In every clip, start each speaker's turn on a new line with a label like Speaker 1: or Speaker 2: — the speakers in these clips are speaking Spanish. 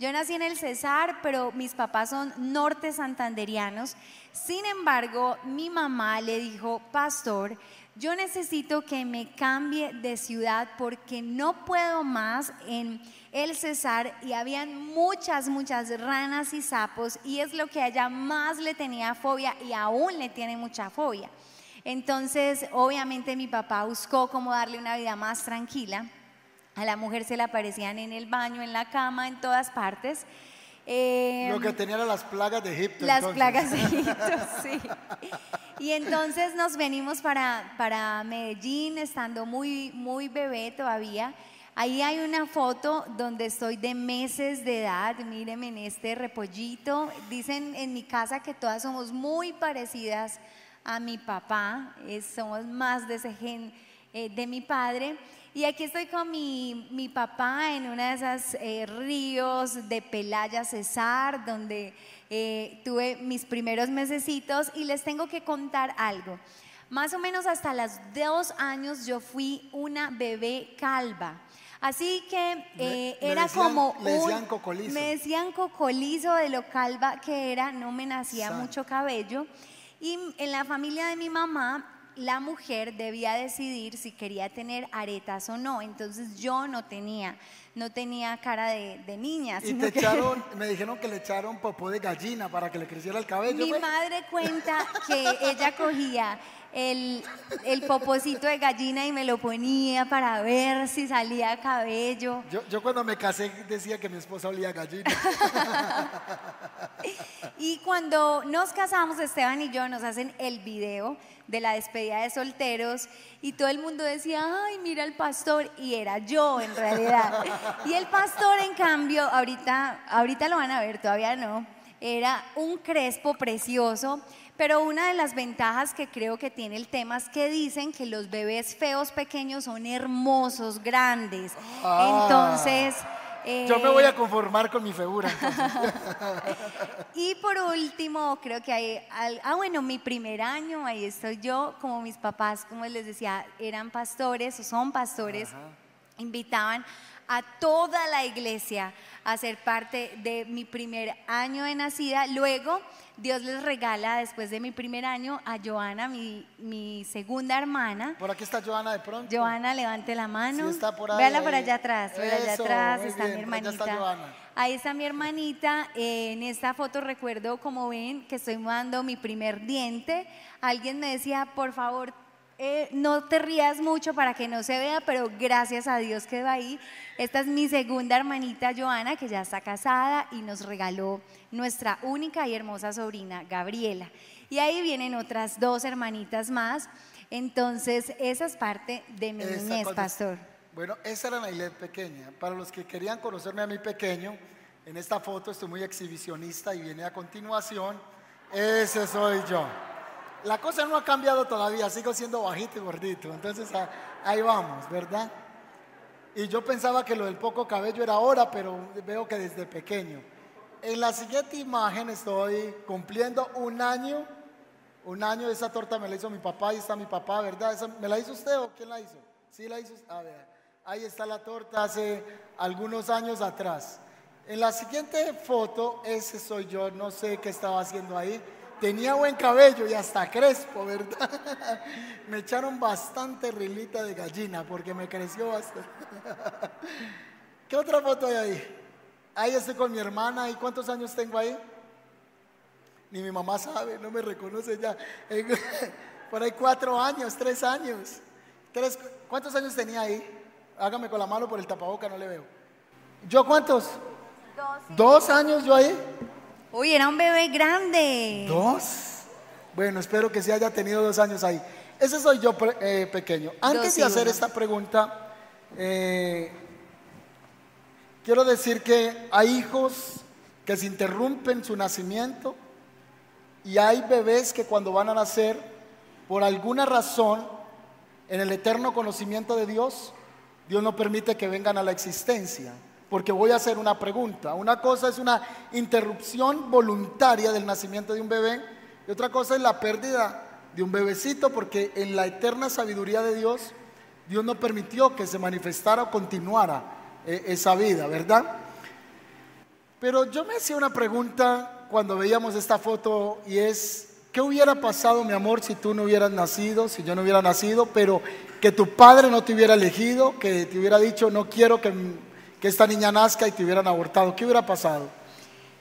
Speaker 1: Yo nací en el Cesar, pero mis papás son norte santanderianos. Sin embargo, mi mamá le dijo, pastor, yo necesito que me cambie de ciudad porque no puedo más en el Cesar y habían muchas, muchas ranas y sapos y es lo que a ella más le tenía fobia y aún le tiene mucha fobia. Entonces, obviamente mi papá buscó cómo darle una vida más tranquila. A la mujer se le aparecían en el baño, en la cama, en todas partes.
Speaker 2: Eh, Lo que tenían las plagas de Egipto.
Speaker 1: Las plagas de Egipto, sí. Y entonces nos venimos para, para Medellín, estando muy, muy bebé todavía. Ahí hay una foto donde estoy de meses de edad, mírenme en este repollito. Dicen en mi casa que todas somos muy parecidas a mi papá, somos más de ese gen eh, de mi padre. Y aquí estoy con mi, mi papá en una de esas eh, ríos de Pelaya Cesar, donde eh, tuve mis primeros mesecitos y les tengo que contar algo. Más o menos hasta los dos años yo fui una bebé calva. Así que era como
Speaker 2: me decían cocolizo.
Speaker 1: me decían cocolizo de lo calva que era, no me nacía mucho cabello. Y en la familia de mi mamá, la mujer debía decidir si quería tener aretas o no. Entonces yo no tenía, no tenía cara de, niña.
Speaker 2: Y te echaron, me dijeron que le echaron popó de gallina para que le creciera el cabello.
Speaker 1: Mi madre cuenta que ella cogía el, el popocito de gallina y me lo ponía para ver si salía cabello.
Speaker 2: Yo, yo cuando me casé decía que mi esposa olía gallina.
Speaker 1: y cuando nos casamos, Esteban y yo nos hacen el video de la despedida de solteros y todo el mundo decía, ay, mira el pastor, y era yo en realidad. Y el pastor, en cambio, ahorita, ahorita lo van a ver, todavía no, era un crespo precioso pero una de las ventajas que creo que tiene el tema es que dicen que los bebés feos pequeños son hermosos, grandes. Ah. Entonces...
Speaker 2: Yo me voy a eh, conformar con mi figura.
Speaker 1: y por último, creo que hay, ah bueno, mi primer año, ahí estoy yo, como mis papás, como les decía, eran pastores o son pastores, invitaban a toda la iglesia a ser parte de mi primer año de nacida. Luego Dios les regala después de mi primer año a Joana, mi, segunda hermana.
Speaker 2: Por aquí está Joana de pronto.
Speaker 1: Joana, levante la mano.
Speaker 2: Sí, está por ahí.
Speaker 1: Véala por allá atrás, véala allá atrás, está mi hermanita. Ahí está mi hermanita. en esta foto recuerdo, como ven, que estoy mandando mi primer diente. Alguien me decía, por favor, eh, no te rías mucho para que no se vea, pero gracias a Dios quedó ahí. Esta es mi segunda hermanita Joana, que ya está casada y nos regaló nuestra única y hermosa sobrina, Gabriela. Y ahí vienen otras dos hermanitas más. Entonces, esa es parte de mi niñez, pastor.
Speaker 2: Bueno, esa era Nailet pequeña. Para los que querían conocerme a mi pequeño, en esta foto estoy muy exhibicionista y viene a continuación. Ese soy yo la cosa no ha cambiado todavía, sigo siendo bajito y gordito. Entonces ahí vamos, ¿verdad? Y yo pensaba que lo del poco cabello era ahora, pero veo que desde pequeño. En la siguiente imagen estoy cumpliendo un año. Un año esa torta me la hizo mi papá, ahí está mi papá, ¿verdad? ¿Me la hizo usted o quién la hizo? Sí, la hizo. A ver, ahí está la torta hace algunos años atrás. En la siguiente foto, ese soy yo, no sé qué estaba haciendo ahí Tenía buen cabello y hasta crespo, ¿verdad? me echaron bastante rilita de gallina porque me creció bastante. ¿Qué otra foto hay ahí? Ahí estoy con mi hermana. ¿Y cuántos años tengo ahí? Ni mi mamá sabe, no me reconoce ya. Por ahí cuatro años, tres años. Tres, ¿Cuántos años tenía ahí? Hágame con la mano por el tapaboca, no le veo. ¿Yo cuántos?
Speaker 1: Dos.
Speaker 2: ¿Dos años yo ahí?
Speaker 1: Uy, era un bebé grande.
Speaker 2: ¿Dos? Bueno, espero que se haya tenido dos años ahí. Ese soy yo eh, pequeño. Antes de hacer esta pregunta, eh, quiero decir que hay hijos que se interrumpen su nacimiento y hay bebés que cuando van a nacer, por alguna razón, en el eterno conocimiento de Dios, Dios no permite que vengan a la existencia porque voy a hacer una pregunta. Una cosa es una interrupción voluntaria del nacimiento de un bebé y otra cosa es la pérdida de un bebecito porque en la eterna sabiduría de Dios, Dios no permitió que se manifestara o continuara esa vida, ¿verdad? Pero yo me hacía una pregunta cuando veíamos esta foto y es, ¿qué hubiera pasado, mi amor, si tú no hubieras nacido, si yo no hubiera nacido, pero que tu padre no te hubiera elegido, que te hubiera dicho, no quiero que, que esta niña nazca y te hubieran abortado? ¿Qué hubiera pasado?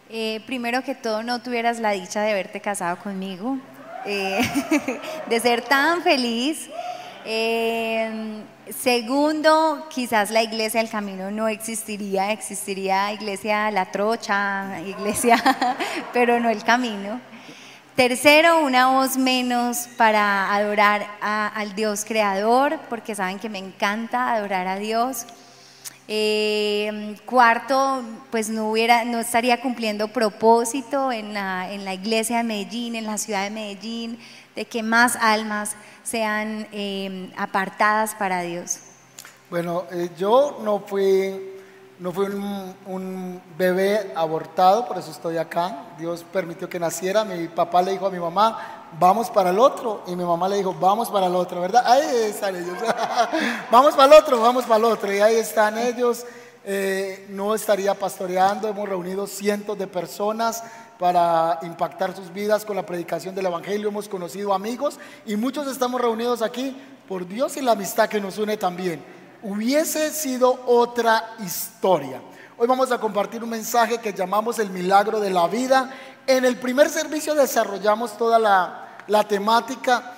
Speaker 1: Eh, primero que todo, no tuvieras la dicha de haberte casado conmigo, eh, de ser tan feliz. Eh, segundo, quizás la iglesia del camino no existiría, existiría iglesia La Trocha, iglesia, pero no el camino. Tercero, una voz menos para adorar al Dios creador, porque saben que me encanta adorar a Dios. Eh, cuarto, pues no, estaría cumpliendo propósito en la, iglesia de Medellín, en la ciudad de Medellín, de que más almas sean eh, apartadas para Dios.
Speaker 2: Bueno, eh, yo no fui, no fui un, un, bebé abortado, por eso estoy acá. Dios permitió que naciera. Mi papá le dijo a mi mamá, vamos para el otro. Y mi mamá le dijo, vamos para el otro, ¿verdad? Ahí están ellos. vamos para el otro, vamos para el otro. Y ahí están ellos. Eh, no estaría pastoreando, hemos reunido cientos de personas para impactar sus vidas con la predicación del Evangelio, hemos conocido amigos y muchos estamos reunidos aquí por Dios y la amistad que nos une también. Hubiese sido otra historia. Hoy vamos a compartir un mensaje que llamamos el milagro de la vida en el primer servicio desarrollamos toda la, temática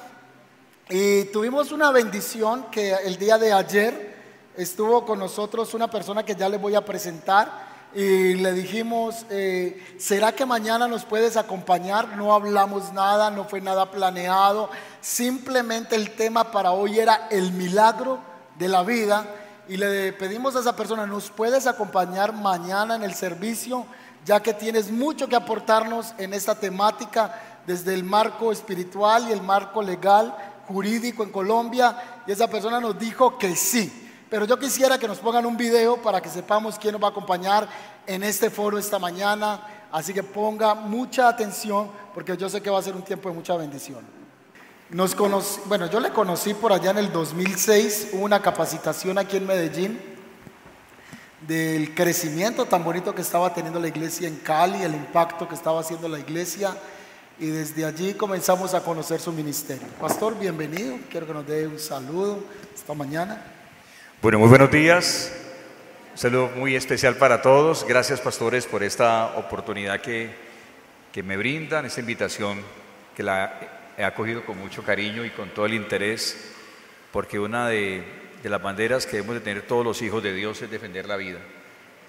Speaker 2: y tuvimos una bendición que el día de ayer estuvo con nosotros una persona que ya les voy a presentar y le dijimos, eh, ¿será que mañana nos puedes acompañar? No hablamos nada, no fue nada planeado, simplemente el tema para hoy era el milagro de la vida y le pedimos a esa persona, ¿nos puedes acompañar mañana en el servicio? ya que tienes mucho que aportarnos en esta temática desde el marco espiritual y el marco legal, jurídico en Colombia. Y esa persona nos dijo que sí. Pero yo quisiera que nos pongan un video para que sepamos quién nos va a acompañar en este foro esta mañana. Así que ponga mucha atención porque yo sé que va a ser un tiempo de mucha bendición. Nos bueno, yo le conocí por allá en el 2006, hubo una capacitación aquí en Medellín del crecimiento tan bonito que estaba teniendo la iglesia en Cali, el impacto que estaba haciendo la iglesia y desde allí comenzamos a conocer su ministerio. Pastor, bienvenido, quiero que nos dé un saludo esta mañana.
Speaker 3: Bueno, muy buenos días, un saludo muy especial para todos, gracias pastores por esta oportunidad que, que me brindan, esta invitación que la he acogido con mucho cariño y con todo el interés, porque una de de las banderas que debemos de tener todos los hijos de Dios es defender la vida.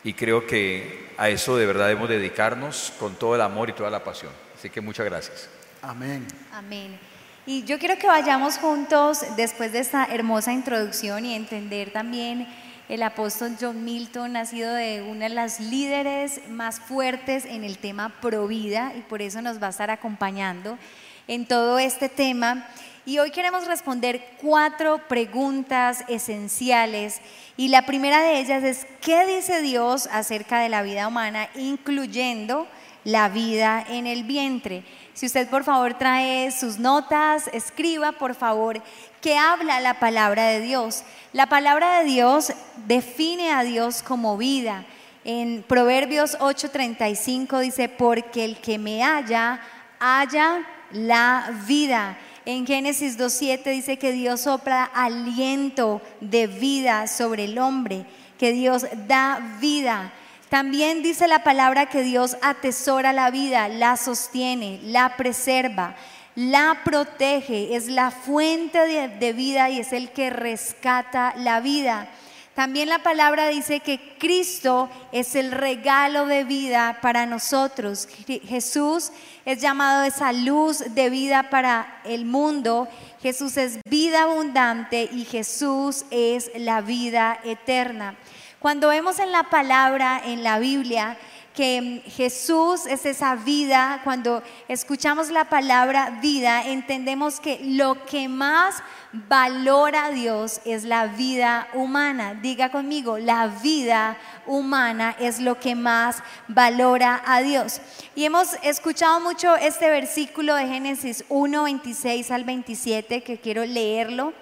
Speaker 3: Y creo que a eso de verdad debemos dedicarnos con todo el amor y toda la pasión. Así que muchas gracias.
Speaker 2: Amén.
Speaker 1: Amén. Y yo quiero que vayamos juntos después de esta hermosa introducción y entender también el apóstol John Milton ha sido de una de las líderes más fuertes en el tema provida y por eso nos va a estar acompañando en todo este tema. Y hoy queremos responder cuatro preguntas esenciales. Y la primera de ellas es, ¿qué dice Dios acerca de la vida humana, incluyendo la vida en el vientre? Si usted por favor trae sus notas, escriba por favor qué habla la palabra de Dios. La palabra de Dios define a Dios como vida. En Proverbios 8:35 dice, porque el que me halla, halla la vida. En Génesis 2.7 dice que Dios sopla aliento de vida sobre el hombre, que Dios da vida. También dice la palabra que Dios atesora la vida, la sostiene, la preserva, la protege, es la fuente de, de vida y es el que rescata la vida. También la palabra dice que Cristo es el regalo de vida para nosotros. Jesús es llamado esa luz de vida para el mundo. Jesús es vida abundante y Jesús es la vida eterna. Cuando vemos en la palabra, en la Biblia, que Jesús es esa vida, cuando escuchamos la palabra vida, entendemos que lo que más valora a Dios es la vida humana. Diga conmigo, la vida humana es lo que más valora a Dios. Y hemos escuchado mucho este versículo de Génesis 1, 26 al 27, que quiero leerlo.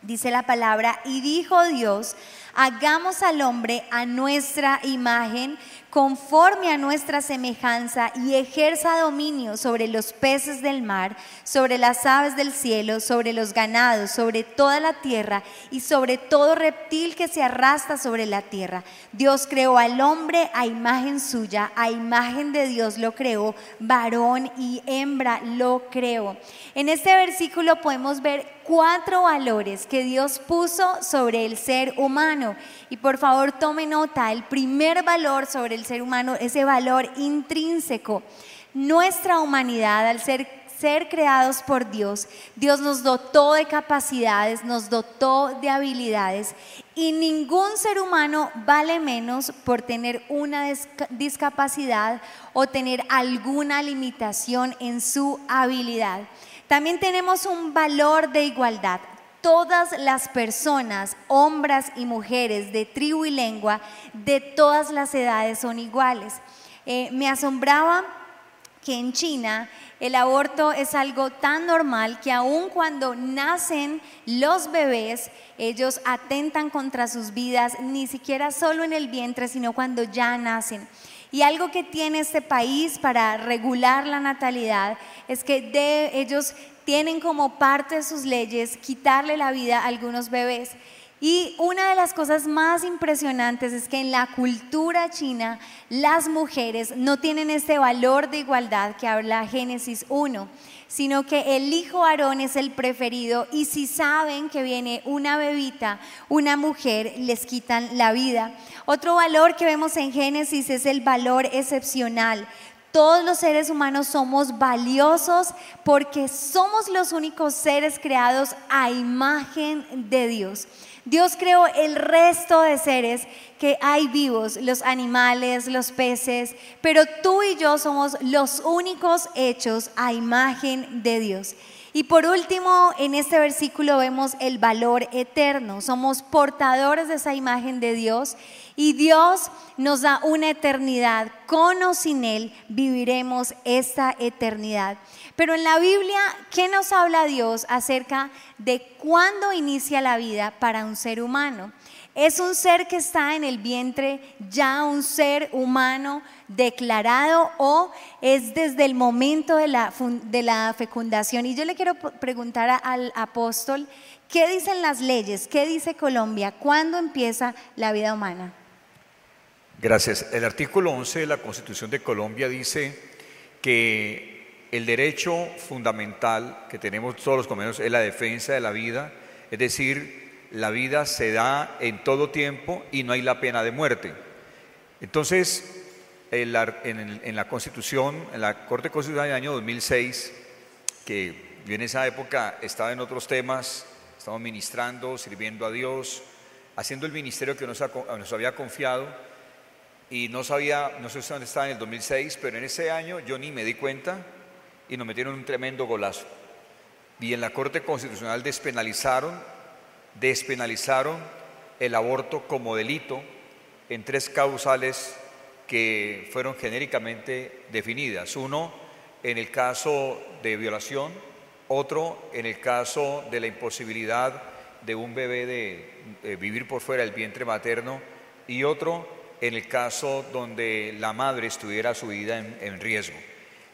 Speaker 1: Dice la palabra, y dijo Dios, hagamos al hombre a nuestra imagen conforme a nuestra semejanza y ejerza dominio sobre los peces del mar, sobre las aves del cielo, sobre los ganados, sobre toda la tierra y sobre todo reptil que se arrastra sobre la tierra. Dios creó al hombre a imagen suya, a imagen de Dios lo creó, varón y hembra lo creó. En este versículo podemos ver cuatro valores que Dios puso sobre el ser humano. Y por favor tome nota, el primer valor sobre el ser humano, ese valor intrínseco. Nuestra humanidad, al ser, ser creados por Dios, Dios nos dotó de capacidades, nos dotó de habilidades y ningún ser humano vale menos por tener una discapacidad o tener alguna limitación en su habilidad. También tenemos un valor de igualdad. Todas las personas, hombres y mujeres de tribu y lengua, de todas las edades son iguales. Eh, me asombraba que en China el aborto es algo tan normal que aun cuando nacen los bebés, ellos atentan contra sus vidas, ni siquiera solo en el vientre, sino cuando ya nacen. Y algo que tiene este país para regular la natalidad es que ellos tienen como parte de sus leyes quitarle la vida a algunos bebés. Y una de las cosas más impresionantes es que en la cultura china las mujeres no tienen este valor de igualdad que habla Génesis 1 sino que el hijo Aarón es el preferido y si saben que viene una bebita, una mujer, les quitan la vida. Otro valor que vemos en Génesis es el valor excepcional. Todos los seres humanos somos valiosos porque somos los únicos seres creados a imagen de Dios. Dios creó el resto de seres que hay vivos, los animales, los peces, pero tú y yo somos los únicos hechos a imagen de Dios. Y por último, en este versículo vemos el valor eterno. Somos portadores de esa imagen de Dios y Dios nos da una eternidad. Con o sin Él viviremos esta eternidad. Pero en la Biblia, ¿qué nos habla Dios acerca de cuándo inicia la vida para un ser humano? Es un ser que está en el vientre, ya un ser humano declarado o es desde el momento de la, fecundación. Y yo le quiero preguntar al apóstol, ¿qué dicen las leyes? ¿Qué dice Colombia? ¿Cuándo empieza la vida humana?
Speaker 3: Gracias. El artículo 11 de la Constitución de Colombia dice que el derecho fundamental que tenemos todos los colombianos es la defensa de la vida, es decir, la vida se da en todo tiempo y no hay la pena de muerte. Entonces, en la, Constitución, en la Corte Constitucional del año 2006, que yo en esa época estaba en otros temas, estaba ministrando, sirviendo a Dios, haciendo el ministerio que nos, nos había confiado, y no sabía, no sé dónde estaba en el 2006, pero en ese año yo ni me di cuenta y nos metieron un tremendo golazo. Y en la Corte Constitucional despenalizaron despenalizaron el aborto como delito en tres causales que fueron genéricamente definidas. Uno, en el caso de violación, otro, en el caso de la imposibilidad de un bebé de, vivir por fuera del vientre materno y otro, en el caso donde la madre estuviera su vida en, riesgo.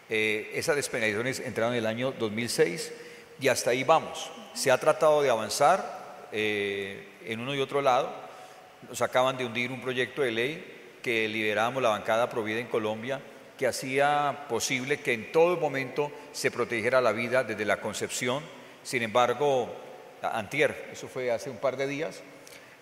Speaker 3: Eh, esas despenalizaciones entraron en el año 2006 y hasta ahí vamos. Se ha tratado de avanzar, eh, en uno y otro lado. Nos acaban de hundir un proyecto de ley que liderábamos la bancada Provida en Colombia, que hacía posible que en todo momento se protegiera la vida desde la concepción. Sin embargo, antier, eso fue hace un par de días,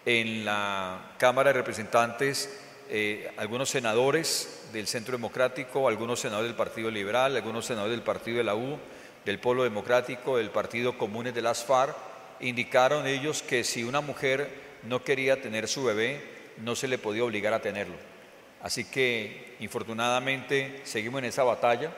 Speaker 3: en la Cámara de Representantes, eh, algunos senadores del Centro Democrático, algunos senadores del Partido Liberal, algunos senadores del Partido de la U, del Polo Democrático, del Partido Comunes de las FARC, indicaron ellos que si una mujer no quería tener su bebé, no se le podía obligar a tenerlo. Así que, infortunadamente, seguimos en esa batalla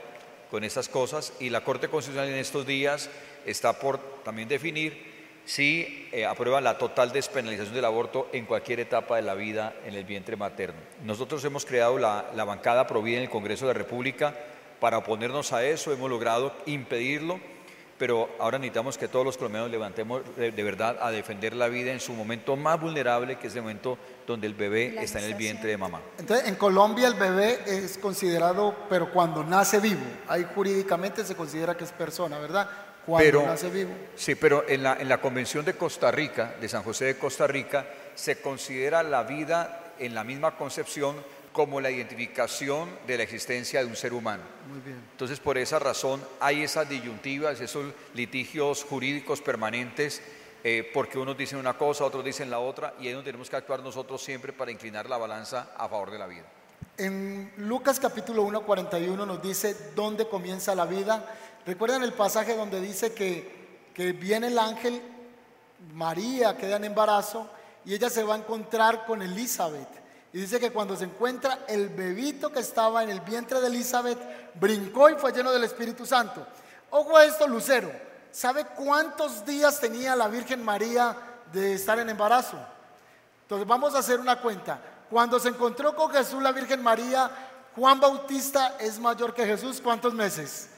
Speaker 3: con esas cosas y la Corte Constitucional en estos días está por también definir si eh, aprueba la total despenalización del aborto en cualquier etapa de la vida en el vientre materno. Nosotros hemos creado la, la bancada Provida en el Congreso de la República para oponernos a eso, hemos logrado impedirlo pero ahora necesitamos que todos los colombianos levantemos de, de verdad a defender la vida en su momento más vulnerable, que es el momento donde el bebé
Speaker 1: La
Speaker 3: está en el vientre de mamá.
Speaker 2: Entonces, en Colombia el bebé es considerado, pero cuando nace vivo, ahí jurídicamente se considera que es persona, ¿verdad? Cuando
Speaker 3: Pero,
Speaker 2: nace vivo.
Speaker 3: sí, pero en la, en la Convención de Costa Rica, de San José de Costa Rica, se considera la vida en la misma concepción como la identificación de la existencia de un ser humano.
Speaker 2: Muy bien.
Speaker 3: Entonces, por esa razón, hay esas disyuntivas, esos litigios jurídicos permanentes, eh, porque unos dicen una cosa, otros dicen la otra, y ahí es donde tenemos que actuar nosotros siempre para inclinar la balanza a favor de la vida.
Speaker 2: En Lucas capítulo 1, 41 nos dice dónde comienza la vida. ¿Recuerdan el pasaje donde dice que, que viene el ángel, María queda en embarazo y ella se va a encontrar con Elizabeth? Y dice que cuando se encuentra el bebito que estaba en el vientre de Elizabeth, brincó y fue lleno del Espíritu Santo. Ojo a esto, Lucero. ¿Sabe cuántos días tenía la Virgen María de estar en embarazo? Entonces vamos a hacer una cuenta. Cuando se encontró con Jesús la Virgen María, Juan Bautista es mayor que Jesús. ¿Cuántos meses?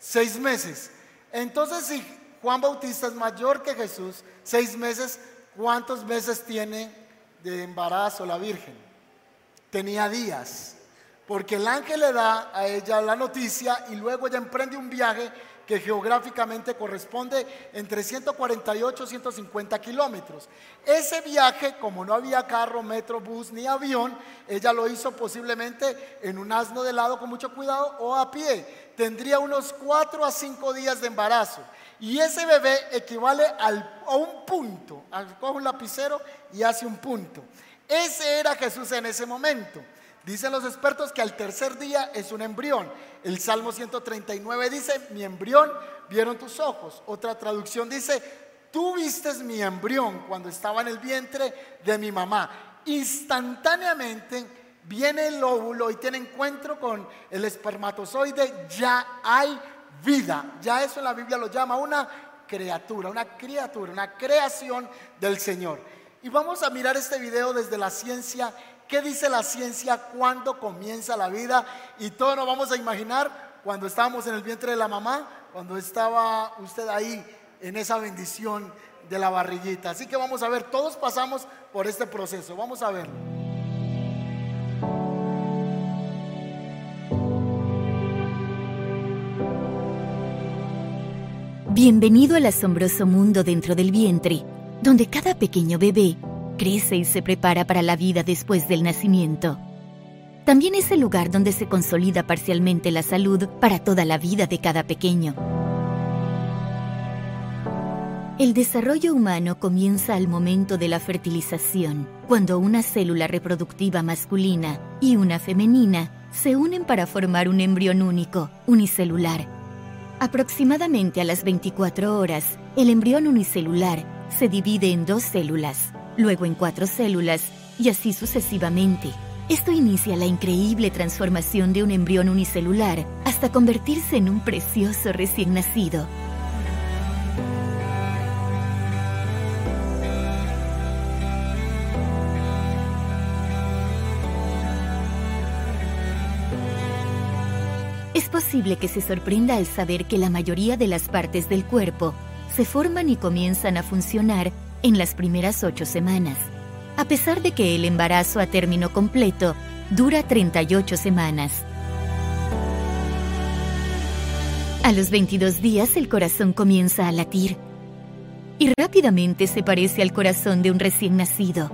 Speaker 2: Seis meses. Entonces si Juan Bautista es mayor que Jesús, seis meses, ¿cuántos meses tiene de embarazo la Virgen? Tenía días. Porque el ángel le da a ella la noticia y luego ella emprende un viaje que geográficamente corresponde entre 148 y 150 kilómetros. Ese viaje, como no había carro, metro, bus ni avión, ella lo hizo posiblemente en un asno de lado con mucho cuidado o a pie. Tendría unos 4 a 5 días de embarazo. Y ese bebé equivale al- a un punto. Coge un lapicero y hace un punto. Ese era Jesús en ese momento. Dicen los expertos que al tercer día es un embrión. El Salmo 139 dice, mi embrión vieron tus ojos. Otra traducción dice, tú vistes mi embrión cuando estaba en el vientre de mi mamá. Instantáneamente viene el óvulo y tiene encuentro con el espermatozoide, ya hay vida. Ya eso en la Biblia lo llama una criatura, una criatura, una creación del Señor. Y vamos a mirar este video desde la ciencia. ¿Qué dice la ciencia cuando comienza la vida? Y todos nos vamos a imaginar cuando estábamos en el vientre de la mamá, cuando estaba usted ahí en esa bendición de la barriguita. Así que vamos a ver, todos pasamos por este proceso. Vamos a verlo.
Speaker 4: Bienvenido al asombroso mundo dentro del vientre, donde cada pequeño bebé crece y se prepara para la vida después del nacimiento. También es el lugar donde se consolida parcialmente la salud para toda la vida de cada pequeño. El desarrollo humano comienza al momento de la fertilización, cuando una célula reproductiva masculina y una femenina se unen para formar un embrión único, unicelular, Aproximadamente a las 24 horas, el embrión unicelular se divide en dos células, luego en cuatro células y así sucesivamente. Esto inicia la increíble transformación de un embrión unicelular hasta convertirse en un precioso recién nacido. Es posible que se sorprenda al saber que la mayoría de las partes del cuerpo se forman y comienzan a funcionar en las primeras ocho semanas, a pesar de que el embarazo a término completo dura 38 semanas. A los 22 días el corazón comienza a latir y rápidamente se parece al corazón de un recién nacido.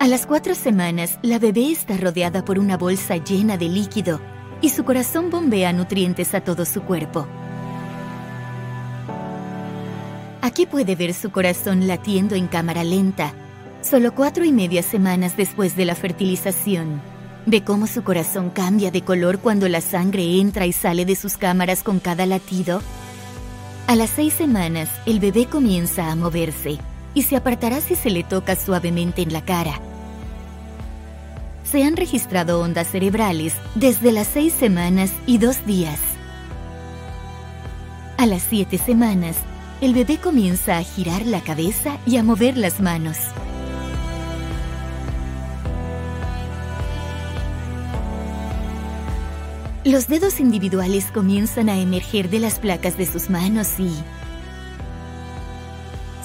Speaker 4: A las cuatro semanas, la bebé está rodeada por una bolsa llena de líquido y su corazón bombea nutrientes a todo su cuerpo. Aquí puede ver su corazón latiendo en cámara lenta, solo cuatro y media semanas después de la fertilización. Ve cómo su corazón cambia de color cuando la sangre entra y sale de sus cámaras con cada latido. A las seis semanas, el bebé comienza a moverse y se apartará si se le toca suavemente en la cara se han registrado ondas cerebrales desde las seis semanas y dos días. A las siete semanas, el bebé comienza a girar la cabeza y a mover las manos. Los dedos individuales comienzan a emerger de las placas de sus manos y...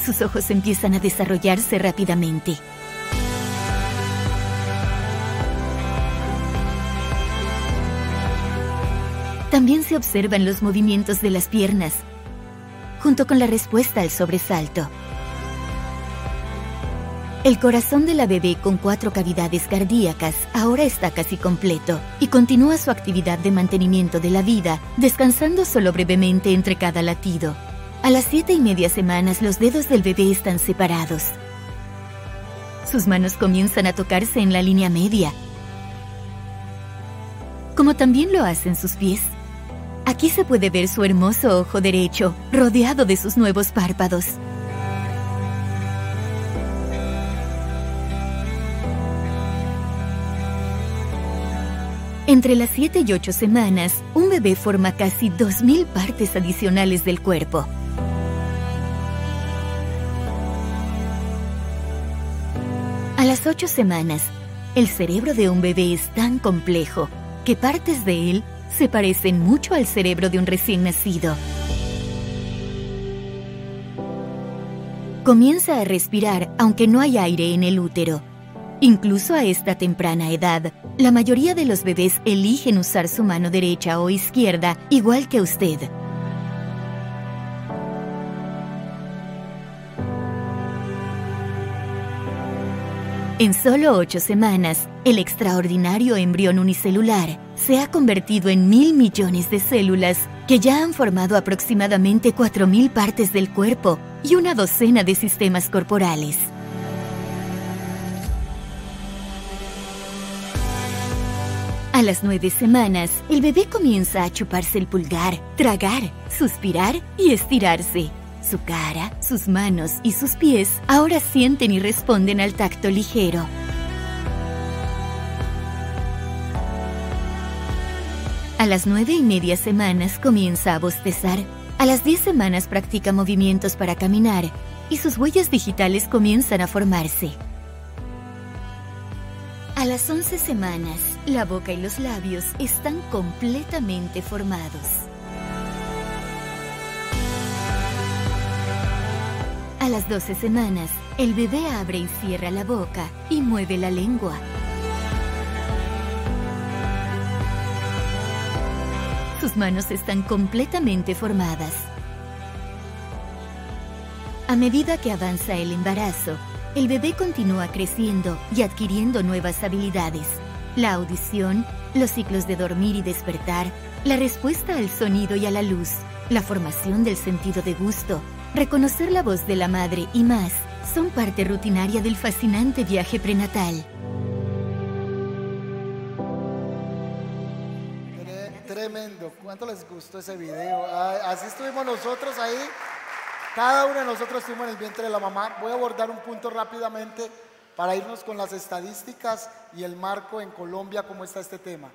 Speaker 4: Sus ojos empiezan a desarrollarse rápidamente. También se observan los movimientos de las piernas, junto con la respuesta al sobresalto. El corazón de la bebé con cuatro cavidades cardíacas ahora está casi completo y continúa su actividad de mantenimiento de la vida, descansando solo brevemente entre cada latido. A las siete y media semanas los dedos del bebé están separados. Sus manos comienzan a tocarse en la línea media, como también lo hacen sus pies. Aquí se puede ver su hermoso ojo derecho, rodeado de sus nuevos párpados. Entre las 7 y 8 semanas, un bebé forma casi 2.000 partes adicionales del cuerpo. A las 8 semanas, el cerebro de un bebé es tan complejo que partes de él se parecen mucho al cerebro de un recién nacido. Comienza a respirar aunque no hay aire en el útero. Incluso a esta temprana edad, la mayoría de los bebés eligen usar su mano derecha o izquierda igual que usted. En solo ocho semanas, el extraordinario embrión unicelular se ha convertido en mil millones de células que ya han formado aproximadamente cuatro mil partes del cuerpo y una docena de sistemas corporales. A las nueve semanas, el bebé comienza a chuparse el pulgar, tragar, suspirar y estirarse. Su cara, sus manos y sus pies ahora sienten y responden al tacto ligero. A las nueve y media semanas comienza a bostezar. A las diez semanas practica movimientos para caminar y sus huellas digitales comienzan a formarse. A las 11 semanas, la boca y los labios están completamente formados. A las 12 semanas, el bebé abre y cierra la boca y mueve la lengua. Sus manos están completamente formadas. A medida que avanza el embarazo, el bebé continúa creciendo y adquiriendo nuevas habilidades. La audición, los ciclos de dormir y despertar, la respuesta al sonido y a la luz, la formación del sentido de gusto, reconocer la voz de la madre y más son parte rutinaria del fascinante viaje prenatal.
Speaker 2: Tremendo. ¿Cuánto les gustó ese video? Así estuvimos nosotros ahí cada uno de nosotros estuvimos en el vientre de la mamá. Voy a abordar un punto rápidamente para irnos con las estadísticas y el marco en Colombia, cómo está este tema.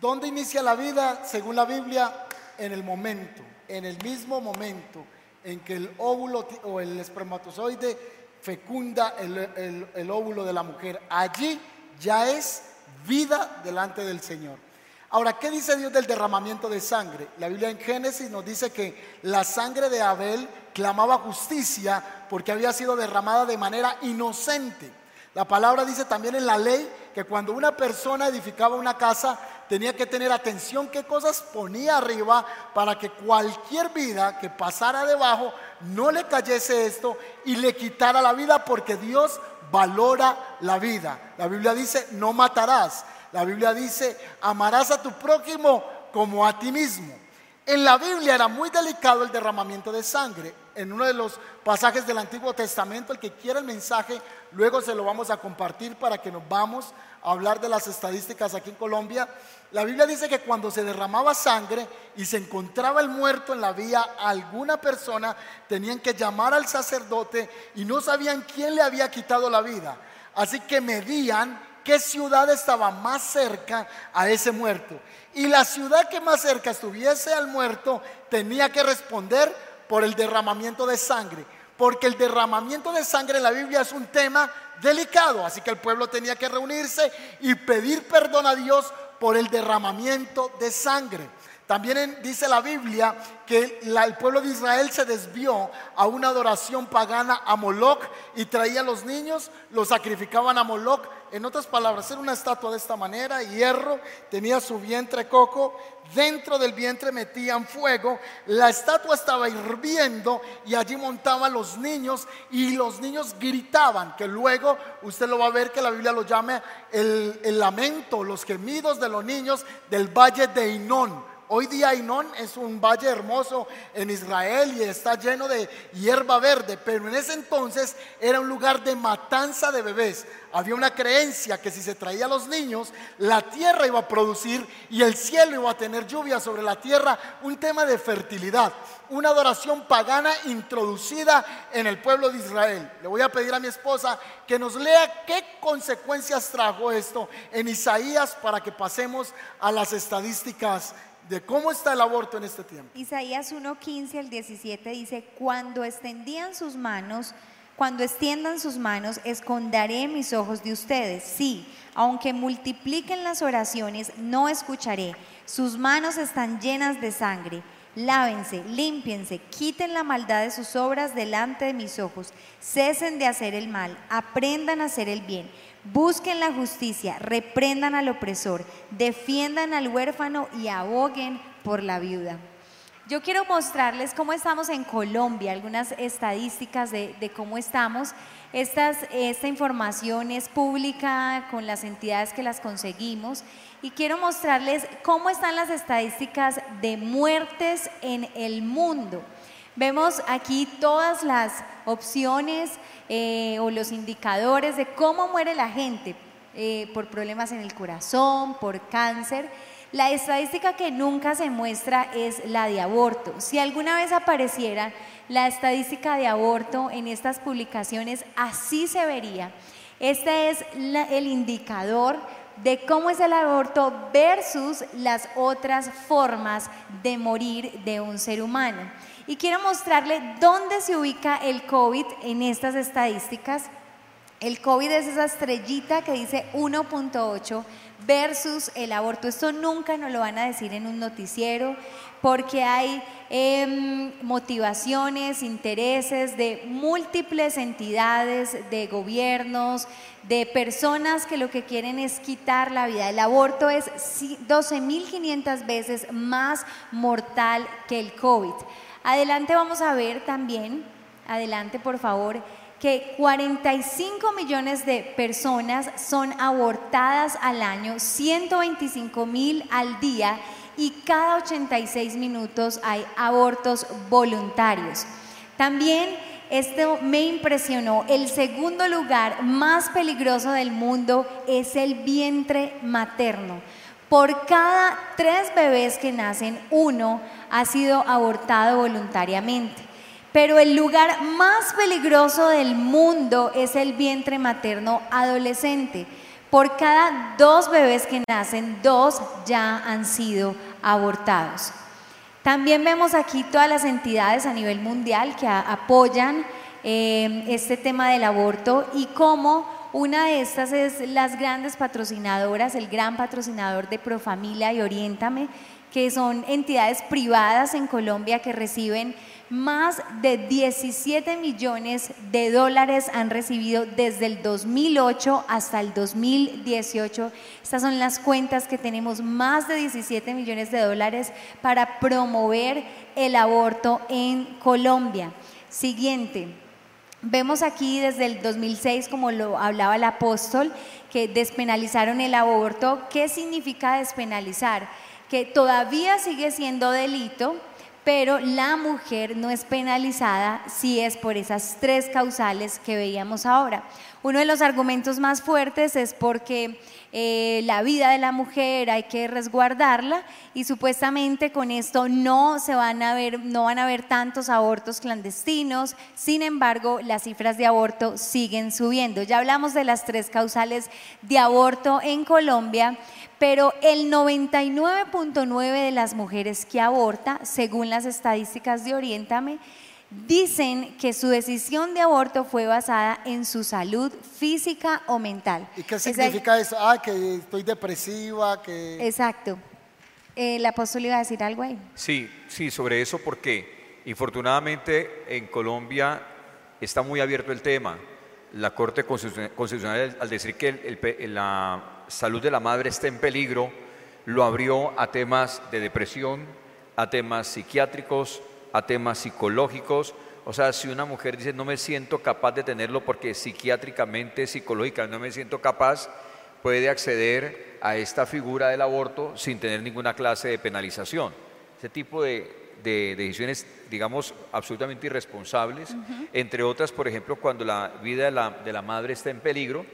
Speaker 2: ¿Dónde inicia la vida? Según la Biblia, en el momento, en el mismo momento en que el óvulo o el espermatozoide fecunda el, el óvulo de la mujer. Allí ya es vida delante del Señor. Ahora, ¿qué dice Dios del derramamiento de sangre? La Biblia en Génesis nos dice que la sangre de Abel clamaba justicia porque había sido derramada de manera inocente. La palabra dice también en la ley que cuando una persona edificaba una casa tenía que tener atención qué cosas ponía arriba para que cualquier vida que pasara debajo no le cayese esto y le quitara la vida porque Dios valora la vida. La Biblia dice, no matarás. La Biblia dice, amarás a tu prójimo como a ti mismo. En la Biblia era muy delicado el derramamiento de sangre. En uno de los pasajes del Antiguo Testamento, el que quiera el mensaje, luego se lo vamos a compartir para que nos vamos a hablar de las estadísticas aquí en Colombia. La Biblia dice que cuando se derramaba sangre y se encontraba el muerto en la vía alguna persona, tenían que llamar al sacerdote y no sabían quién le había quitado la vida. Así que medían qué ciudad estaba más cerca a ese muerto. Y la ciudad que más cerca estuviese al muerto tenía que responder por el derramamiento de sangre. Porque el derramamiento de sangre en la Biblia es un tema delicado. Así que el pueblo tenía que reunirse y pedir perdón a Dios por el derramamiento de sangre. También dice la Biblia que el pueblo de Israel se desvió a una adoración pagana a Moloch y traía a los niños, los sacrificaban a Moloch. En otras palabras, era una estatua de esta manera, hierro, tenía su vientre coco, dentro del vientre metían fuego, la estatua estaba hirviendo y allí montaban los niños y los niños gritaban, que luego usted lo va a ver que la Biblia lo llama el, el lamento, los gemidos de los niños del valle de Inón Hoy día Ainón es un valle hermoso en Israel y está lleno de hierba verde, pero en ese entonces era un lugar de matanza de bebés. Había una creencia que si se traía a los niños, la tierra iba a producir y el cielo iba a tener lluvia sobre la tierra, un tema de fertilidad, una adoración pagana introducida en el pueblo de Israel. Le voy a pedir a mi esposa que nos lea qué consecuencias trajo esto en Isaías para que pasemos a las estadísticas de cómo está el aborto en este tiempo.
Speaker 1: Isaías 1:15 al 17 dice, cuando extendían sus manos, cuando extiendan sus manos, esconderé mis ojos de ustedes. Sí, aunque multipliquen las oraciones, no escucharé. Sus manos están llenas de sangre. Lávense, límpiense, quiten la maldad de sus obras delante de mis ojos. Cesen de hacer el mal, aprendan a hacer el bien Busquen la justicia, reprendan al opresor, defiendan al huérfano y aboguen por la viuda. Yo quiero mostrarles cómo estamos en Colombia, algunas estadísticas de, cómo estamos. esta información es pública con las entidades que las conseguimos y quiero mostrarles cómo están las estadísticas de muertes en el mundo. Vemos aquí todas las opciones eh, o los indicadores de cómo muere la gente eh, por problemas en el corazón, por cáncer. La estadística que nunca se muestra es la de aborto. Si alguna vez apareciera la estadística de aborto en estas publicaciones, así se vería. Este es el indicador de cómo es el aborto versus las otras formas de morir de un ser humano. Y quiero mostrarle dónde se ubica el COVID en estas estadísticas. El COVID es esa estrellita que dice 1.8 versus el aborto. Esto nunca nos lo van a decir en un noticiero porque hay em, motivaciones, intereses de múltiples entidades, de gobiernos, de personas que lo que quieren es quitar la vida. El aborto es 12.500 veces más mortal que el COVID. Adelante vamos a ver también, adelante por favor, que 45 millones de personas son abortadas al año, 125 mil al día y cada 86 minutos hay abortos voluntarios. También esto me impresionó. El segundo lugar más peligroso del mundo es el vientre materno. Por cada tres bebés que nacen, uno ha sido abortado voluntariamente. Pero el lugar más peligroso del mundo es el vientre materno adolescente. Por cada dos bebés que nacen, dos ya han sido abortados. También vemos aquí todas las entidades a nivel mundial que apoyan eh, este tema del aborto y cómo una de estas es las grandes patrocinadoras, el gran patrocinador de Profamilia y Oriéntame, que son entidades privadas en Colombia que reciben más de 17 millones de dólares han recibido desde el 2008 hasta el 2018. Estas son las cuentas que tenemos, más de 17 millones de dólares para promover el aborto en Colombia. Siguiente. Vemos aquí desde el 2006, como lo hablaba el apóstol, que despenalizaron el aborto. ¿Qué significa despenalizar? que todavía sigue siendo delito, pero la mujer no es penalizada si es por esas tres causales que veíamos ahora. Uno de los argumentos más fuertes es porque eh, la vida de la mujer hay que resguardarla y supuestamente con esto no se van a ver, no van a haber tantos abortos clandestinos. Sin embargo, las cifras de aborto siguen subiendo. Ya hablamos de las tres causales de aborto en Colombia pero el 99.9 de las mujeres que aborta, según las estadísticas de Oriéntame, dicen que su decisión de aborto fue basada en su salud física o mental.
Speaker 2: ¿Y qué
Speaker 1: Esa-
Speaker 2: significa eso? Ah, que estoy depresiva, que...
Speaker 1: Exacto. Eh, ¿El apóstol iba a decir algo ahí?
Speaker 3: Sí, sí, sobre eso porque infortunadamente en Colombia está muy abierto el tema. La Corte Constitucional al decir que el- el la salud de la madre está en peligro, lo abrió a temas de depresión, a temas psiquiátricos, a temas psicológicos. O sea, si una mujer dice no me siento capaz de tenerlo porque psiquiátricamente, psicológicamente no me siento capaz, puede acceder a esta figura del aborto sin tener ninguna clase de penalización. Ese tipo de, de decisiones, digamos, absolutamente irresponsables, entre otras, por ejemplo, cuando la vida de la, de la madre está en peligro,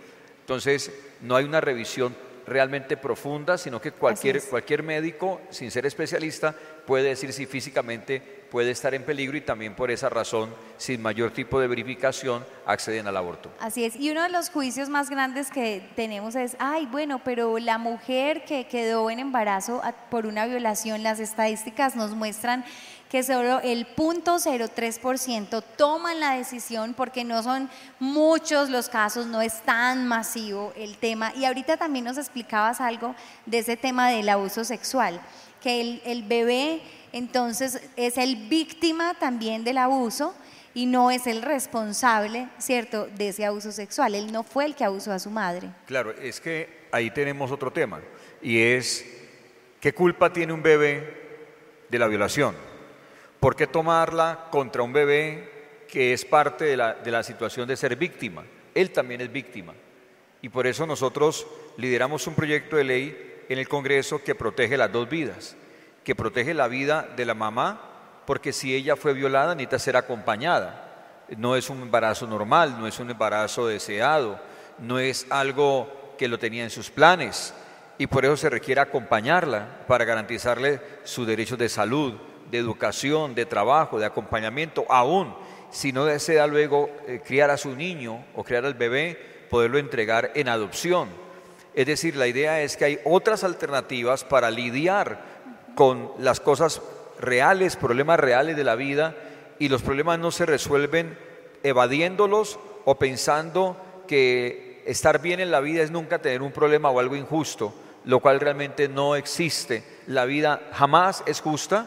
Speaker 3: entonces no hay una revisión realmente profunda, sino que cualquier, cualquier médico, sin ser especialista, puede decir si físicamente puede estar en peligro y también por esa razón, sin mayor tipo de verificación, acceden al aborto.
Speaker 1: Así es. Y uno de los juicios más grandes que tenemos es, ay, bueno, pero la mujer que quedó en embarazo por una violación, las estadísticas nos muestran que solo el 0.03% toman la decisión porque no son muchos los casos, no es tan masivo el tema. Y ahorita también nos explicabas algo de ese tema del abuso sexual, que el, el bebé entonces es el víctima también del abuso y no es el responsable, ¿cierto?, de ese abuso sexual. Él no fue el que abusó a su madre.
Speaker 3: Claro, es que ahí tenemos otro tema y es qué culpa tiene un bebé de la violación. ¿Por qué tomarla contra un bebé que es parte de la, de la situación de ser víctima? Él también es víctima. Y por eso nosotros lideramos un proyecto de ley en el Congreso que protege las dos vidas, que protege la vida de la mamá, porque si ella fue violada necesita ser acompañada. No es un embarazo normal, no es un embarazo deseado, no es algo que lo tenía en sus planes. Y por eso se requiere acompañarla para garantizarle sus derechos de salud, de educación, de trabajo, de acompañamiento, aún si no desea luego eh, criar a su niño o criar al bebé, poderlo entregar en adopción. Es decir, la idea es que hay otras alternativas para lidiar con las cosas reales, problemas reales de la vida, y los problemas no se resuelven evadiéndolos o pensando que estar bien en la vida es nunca tener un problema o algo injusto, lo cual realmente no existe. La vida jamás es justa,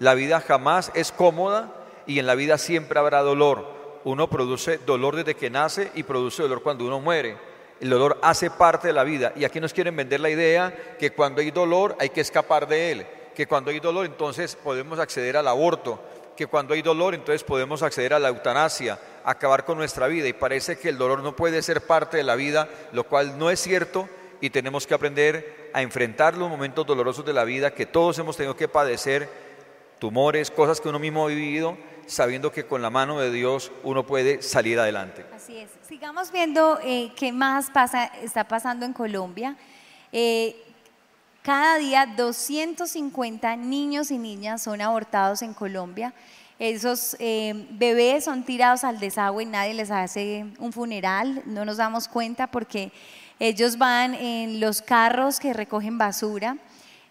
Speaker 3: la vida jamás es cómoda y en la vida siempre habrá dolor. Uno produce dolor desde que nace y produce dolor cuando uno muere. El dolor hace parte de la vida y aquí nos quieren vender la idea que cuando hay dolor hay que escapar de él, que cuando hay dolor entonces podemos acceder al aborto, que cuando hay dolor entonces podemos acceder a la eutanasia, acabar con nuestra vida y parece que el dolor no puede ser parte de la vida, lo cual no es cierto y tenemos que aprender a enfrentar los momentos dolorosos de la vida que todos hemos tenido que padecer, tumores, cosas que uno mismo ha vivido, sabiendo que con la mano de Dios uno puede salir adelante.
Speaker 1: Así es. Sigamos viendo eh, qué más pasa, está pasando en Colombia. Eh, cada día 250 niños y niñas son abortados en Colombia. Esos eh, bebés son tirados al desagüe, nadie les hace un funeral, no nos damos cuenta porque ellos van en los carros que recogen basura,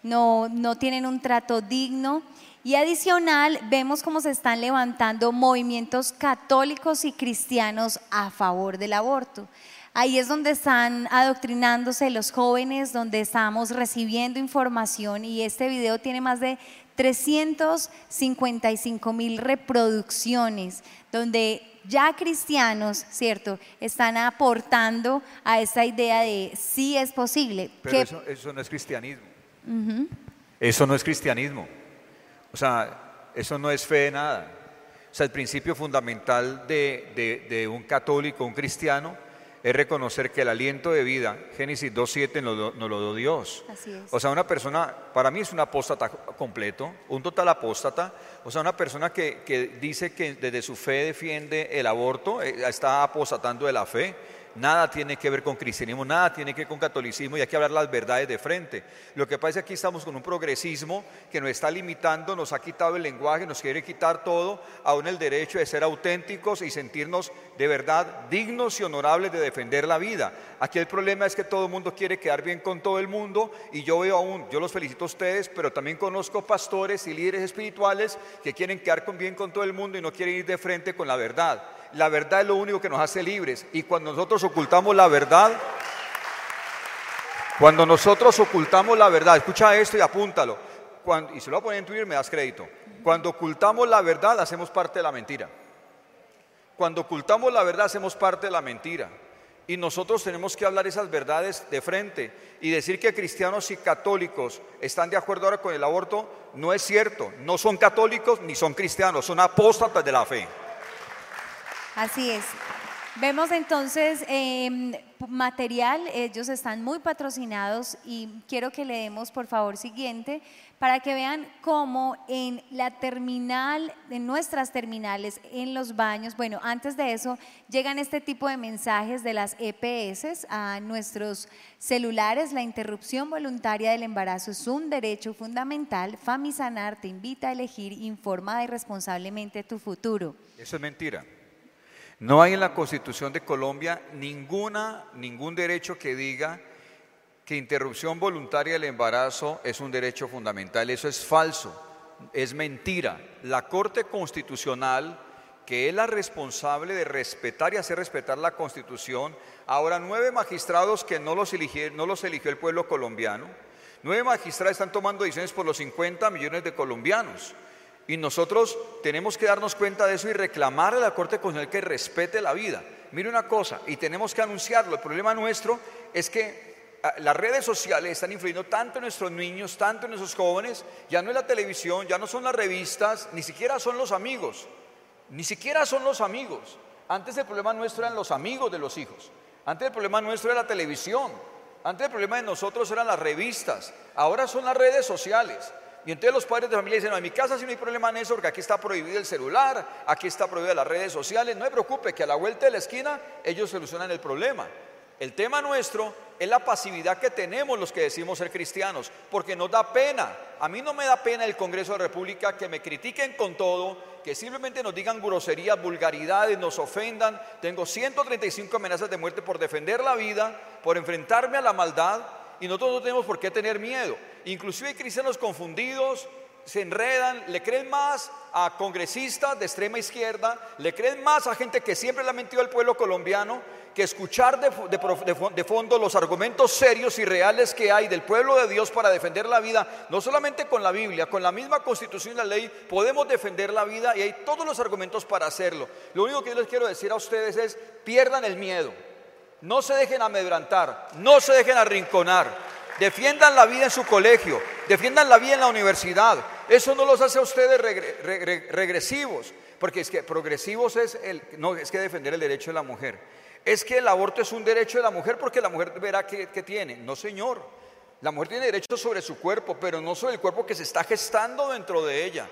Speaker 1: no, no tienen un trato digno. Y adicional, vemos cómo se están levantando movimientos católicos y cristianos a favor del aborto. Ahí es donde están adoctrinándose los jóvenes, donde estamos recibiendo información y este video tiene más de 355 mil reproducciones, donde ya cristianos, ¿cierto?, están aportando a esa idea de sí es posible.
Speaker 3: Pero
Speaker 1: que-
Speaker 3: eso, eso no es cristianismo. Eso no es cristianismo. O sea, eso no es fe de nada. O sea, el principio fundamental de, de- de un católico, un cristiano, es reconocer que el aliento de vida, Génesis 2.7, nos, nos lo dio Dios.
Speaker 1: Así es.
Speaker 3: O sea, una persona, para mí es un apóstata completo, un total apóstata. O sea, una persona que, que dice que desde su fe defiende el aborto, eh, está apostatando de la fe. Nada tiene que ver con cristianismo, nada tiene que ver con catolicismo y hay que hablar las verdades de frente. Lo que pasa es que aquí estamos con un progresismo que nos está limitando, nos ha quitado el lenguaje, nos quiere quitar todo, aún el derecho de ser auténticos y sentirnos de verdad dignos y honorables de defender la vida. Aquí el problema es que todo el mundo quiere quedar bien con todo el mundo y yo veo aún, yo los felicito a ustedes, pero también conozco pastores y líderes espirituales que quieren quedar bien con todo el mundo y no quieren ir de frente con la verdad la verdad es lo único que nos hace libres. Y cuando nosotros ocultamos la verdad, cuando nosotros ocultamos la verdad, escucha esto y apúntalo. y se lo voy a poner en Twitter, me das crédito. Cuando ocultamos la verdad, hacemos parte de la mentira. Cuando ocultamos la verdad, hacemos parte de la mentira. Y nosotros tenemos que hablar esas verdades de frente y decir que cristianos y católicos están de acuerdo ahora con el aborto, no es cierto. No son católicos ni son cristianos, son apóstatas de la fe.
Speaker 1: Así es. Vemos entonces em, material, ellos están muy patrocinados y quiero que le demos por favor siguiente para que vean cómo en la terminal, en nuestras terminales, en los baños, bueno, antes de eso llegan este tipo de mensajes de las EPS a nuestros celulares. La interrupción voluntaria del embarazo es un derecho fundamental. Famisanar te invita a elegir, informa irresponsablemente tu futuro.
Speaker 3: Eso es mentira. No hay en la Constitución de Colombia ninguna, ningún derecho que diga que interrupción voluntaria del embarazo es un derecho fundamental. Eso es falso, es mentira. La Corte Constitucional, que es la responsable de respetar y hacer respetar la Constitución, ahora nueve magistrados que no los, eligió, no los eligió el pueblo colombiano, nueve magistrados están tomando decisiones por los 50 millones de colombianos. Y nosotros tenemos que darnos cuenta de eso y reclamar a la Corte Constitucional que respete la vida. Mire una cosa, y tenemos que anunciarlo. El problema nuestro es que ah, las redes sociales están influyendo tanto en nuestros niños, tanto en nuestros jóvenes. Ya no es la televisión, ya no son las revistas, ni siquiera son los amigos. Ni siquiera son los amigos. Antes el problema nuestro eran los amigos de los hijos. Antes el problema nuestro era la televisión. Antes el problema de nosotros eran las revistas. Ahora son las redes sociales. Y entonces los padres de familia dicen, no, en mi casa sí no hay problema en eso porque aquí está prohibido el celular, aquí está prohibido las redes sociales, no me preocupe que a la vuelta de la esquina ellos solucionan el problema. El tema nuestro es la pasividad que tenemos los que decimos ser cristianos, porque nos da pena. A mí no me da pena el Congreso de la República que me critiquen con todo, que simplemente nos digan groserías, vulgaridades, nos ofendan. Tengo 135 amenazas de muerte por defender la vida, por enfrentarme a la maldad y nosotros no tenemos por qué tener miedo. Inclusive hay cristianos confundidos, se enredan, le creen más a congresistas de extrema izquierda, le creen más a gente que siempre le ha mentido al pueblo colombiano, que escuchar de, de, fondo los argumentos serios y reales que hay del pueblo de Dios para defender la vida, no solamente con la Biblia, con la misma constitución y la ley, podemos defender la vida y hay todos los argumentos para hacerlo. Lo único que yo les quiero decir a ustedes es, pierdan el miedo. No se dejen amedrantar, no se dejen arrinconar. Defiendan la vida en su colegio, defiendan la vida en la universidad. Eso no los hace a ustedes regresivos, porque es que progresivos es el no es que defender el derecho de la mujer. Es que el aborto es un derecho de la mujer porque la mujer verá que, tiene. No, señor. La mujer tiene derecho sobre su cuerpo, pero no sobre el cuerpo que se está gestando dentro de ella.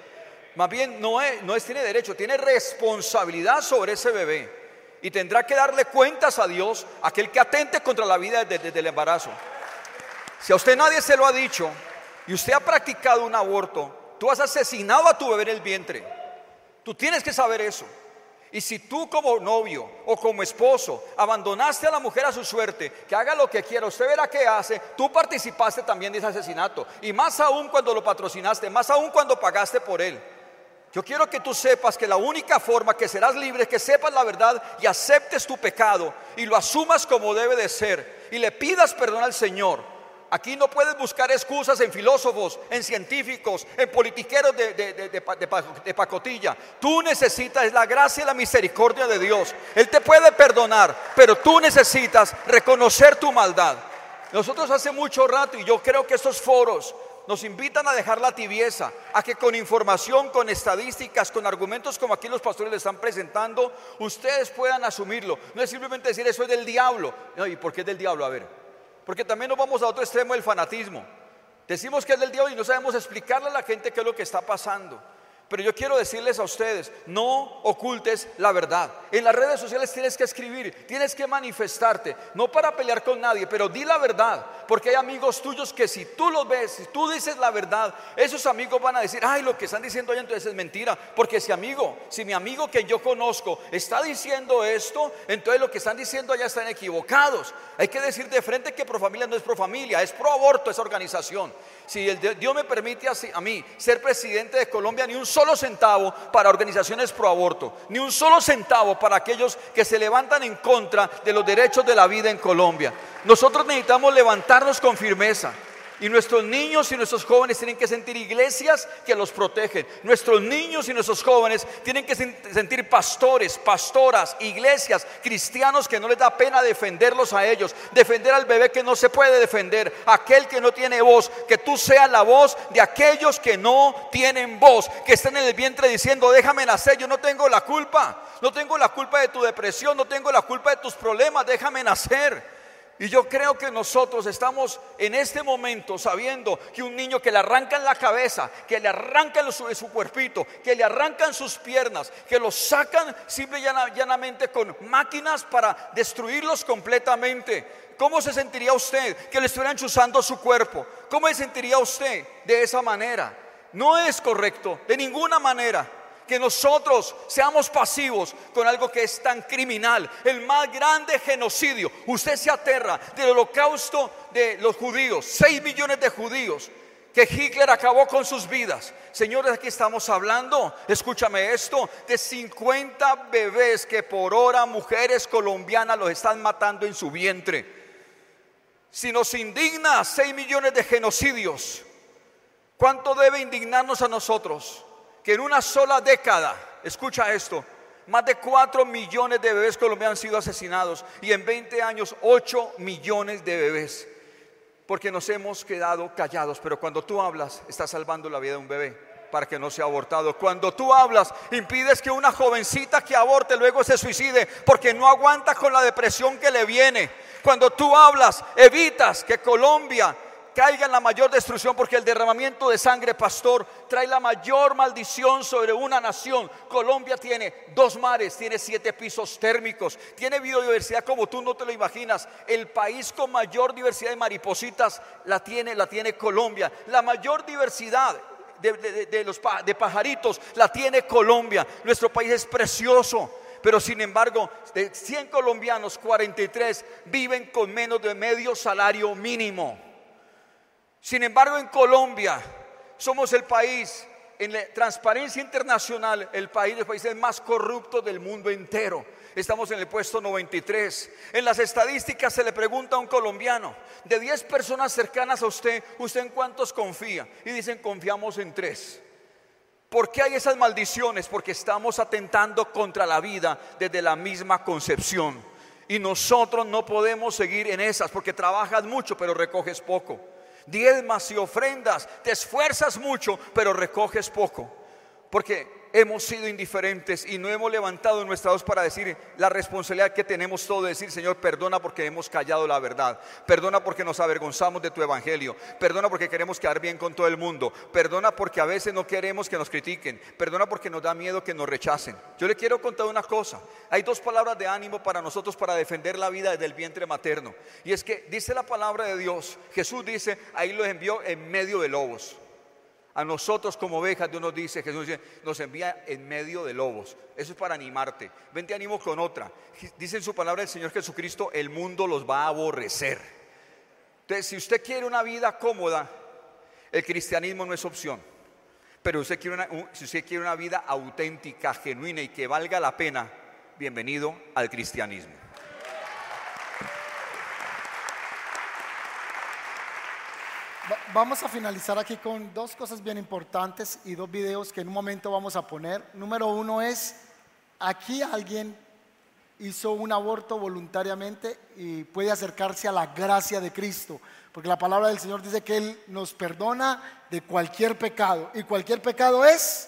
Speaker 3: Más bien no es, no es tiene derecho, tiene responsabilidad sobre ese bebé y tendrá que darle cuentas a Dios aquel que atente contra la vida desde, el embarazo. Si a usted nadie se lo ha dicho y usted ha practicado un aborto, tú has asesinado a tu bebé en el vientre. Tú tienes que saber eso. Y si tú como novio o como esposo abandonaste a la mujer a su suerte, que haga lo que quiera, usted verá qué hace, tú participaste también de ese asesinato. Y más aún cuando lo patrocinaste, más aún cuando pagaste por él. Yo quiero que tú sepas que la única forma que serás libre es que sepas la verdad y aceptes tu pecado y lo asumas como debe de ser y le pidas perdón al Señor. Aquí no puedes buscar excusas en filósofos, en científicos, en politiqueros de, pacotilla. Tú necesitas la gracia y la misericordia de Dios. Él te puede perdonar, pero tú necesitas reconocer tu maldad. Nosotros hace mucho rato, y yo creo que estos foros nos invitan a dejar la tibieza, a que con información, con estadísticas, con argumentos como aquí los pastores le están presentando, ustedes puedan asumirlo. No es simplemente decir eso es del diablo. ¿Y por qué es del diablo? A ver, porque también nos vamos a otro extremo del fanatismo. Decimos que es del diablo y no sabemos explicarle a la gente qué es lo que está pasando. Pero yo quiero decirles a ustedes, no ocultes la verdad. En las redes sociales tienes que escribir, tienes que manifestarte, no para pelear con nadie, pero di la verdad, porque hay amigos tuyos que si tú los ves, si tú dices la verdad, esos amigos van a decir, ay, lo que están diciendo allá entonces es mentira, porque si amigo, si mi amigo que yo conozco está diciendo esto, entonces lo que están diciendo allá están equivocados. Hay que decir de frente que pro familia no es pro familia, es pro aborto esa organización. Si el Dios me permite a mí ser presidente de Colombia, ni un solo centavo para organizaciones pro aborto, ni un solo centavo para aquellos que se levantan en contra de los derechos de la vida en Colombia. Nosotros necesitamos levantarnos con firmeza. Y nuestros niños y nuestros jóvenes tienen que sentir iglesias que los protegen. Nuestros niños y nuestros jóvenes tienen que sentir pastores, pastoras, iglesias, cristianos que no les da pena defenderlos a ellos. Defender al bebé que no se puede defender. Aquel que no tiene voz. Que tú seas la voz de aquellos que no tienen voz. Que están en el vientre diciendo, déjame nacer, yo no tengo la culpa. No tengo la culpa de tu depresión, no tengo la culpa de tus problemas, déjame nacer. Y yo creo que nosotros estamos en este momento sabiendo que un niño que le arrancan la cabeza, que le arrancan su, su cuerpito, que le arrancan sus piernas, que lo sacan simple y llanamente con máquinas para destruirlos completamente. ¿Cómo se sentiría usted que le estuvieran chuzando su cuerpo? ¿Cómo se sentiría usted de esa manera? No es correcto, de ninguna manera que nosotros seamos pasivos con algo que es tan criminal, el más grande genocidio. Usted se aterra del holocausto de los judíos, 6 millones de judíos que Hitler acabó con sus vidas. Señores, aquí estamos hablando, escúchame esto, de 50 bebés que por hora mujeres colombianas los están matando en su vientre. Si nos indigna 6 millones de genocidios, ¿cuánto debe indignarnos a nosotros? Que en una sola década, escucha esto, más de 4 millones de bebés colombianos han sido asesinados y en 20 años 8 millones de bebés. Porque nos hemos quedado callados, pero cuando tú hablas, estás salvando la vida de un bebé para que no sea abortado. Cuando tú hablas, impides que una jovencita que aborte luego se suicide porque no aguanta con la depresión que le viene. Cuando tú hablas, evitas que Colombia caiga en la mayor destrucción porque el derramamiento de sangre, pastor, trae la mayor maldición sobre una nación. Colombia tiene dos mares, tiene siete pisos térmicos, tiene biodiversidad como tú no te lo imaginas. El país con mayor diversidad de maripositas la tiene, la tiene Colombia. La mayor diversidad de, los, de pajaritos la tiene Colombia. Nuestro país es precioso pero sin embargo, de 100 colombianos, 43 viven con menos de medio salario mínimo. Sin embargo, en Colombia somos el país, en la transparencia internacional, el país de países más corruptos del mundo entero. Estamos en el puesto 93. En las estadísticas se le pregunta a un colombiano, de 10 personas cercanas a usted, ¿usted en cuántos confía? Y dicen, confiamos en tres. ¿Por qué hay esas maldiciones? Porque estamos atentando contra la vida desde la misma concepción. Y nosotros no podemos seguir en esas porque trabajas mucho pero recoges poco diezmas y ofrendas, te esfuerzas mucho, pero recoges poco. Porque hemos sido indiferentes y no hemos levantado nuestra voz para decir la responsabilidad que tenemos todo de decir, Señor, perdona porque hemos callado la verdad, perdona porque nos avergonzamos de tu evangelio, perdona porque queremos quedar bien con todo el mundo, perdona porque a veces no queremos que nos critiquen, perdona porque nos da miedo que nos rechacen. Yo le quiero contar una cosa, hay dos palabras de ánimo para nosotros para defender la vida desde el vientre materno, y es que dice la palabra de Dios, Jesús dice, ahí los envió en medio de lobos. A nosotros como ovejas, Dios nos dice, Jesús nos envía en medio de lobos. Eso es para animarte. Ven, te animo con otra. Dice en su palabra el Señor Jesucristo, el mundo los va a aborrecer. Entonces, si usted quiere una vida cómoda, el cristianismo no es opción. Pero si usted quiere una vida auténtica, genuina y que valga la pena, bienvenido al cristianismo.
Speaker 2: Vamos a finalizar aquí con dos cosas bien importantes y dos videos que en un momento vamos a poner. Número uno es, aquí alguien hizo un aborto voluntariamente y puede acercarse a la gracia de Cristo, porque la palabra del Señor dice que Él nos perdona de cualquier pecado y cualquier pecado es...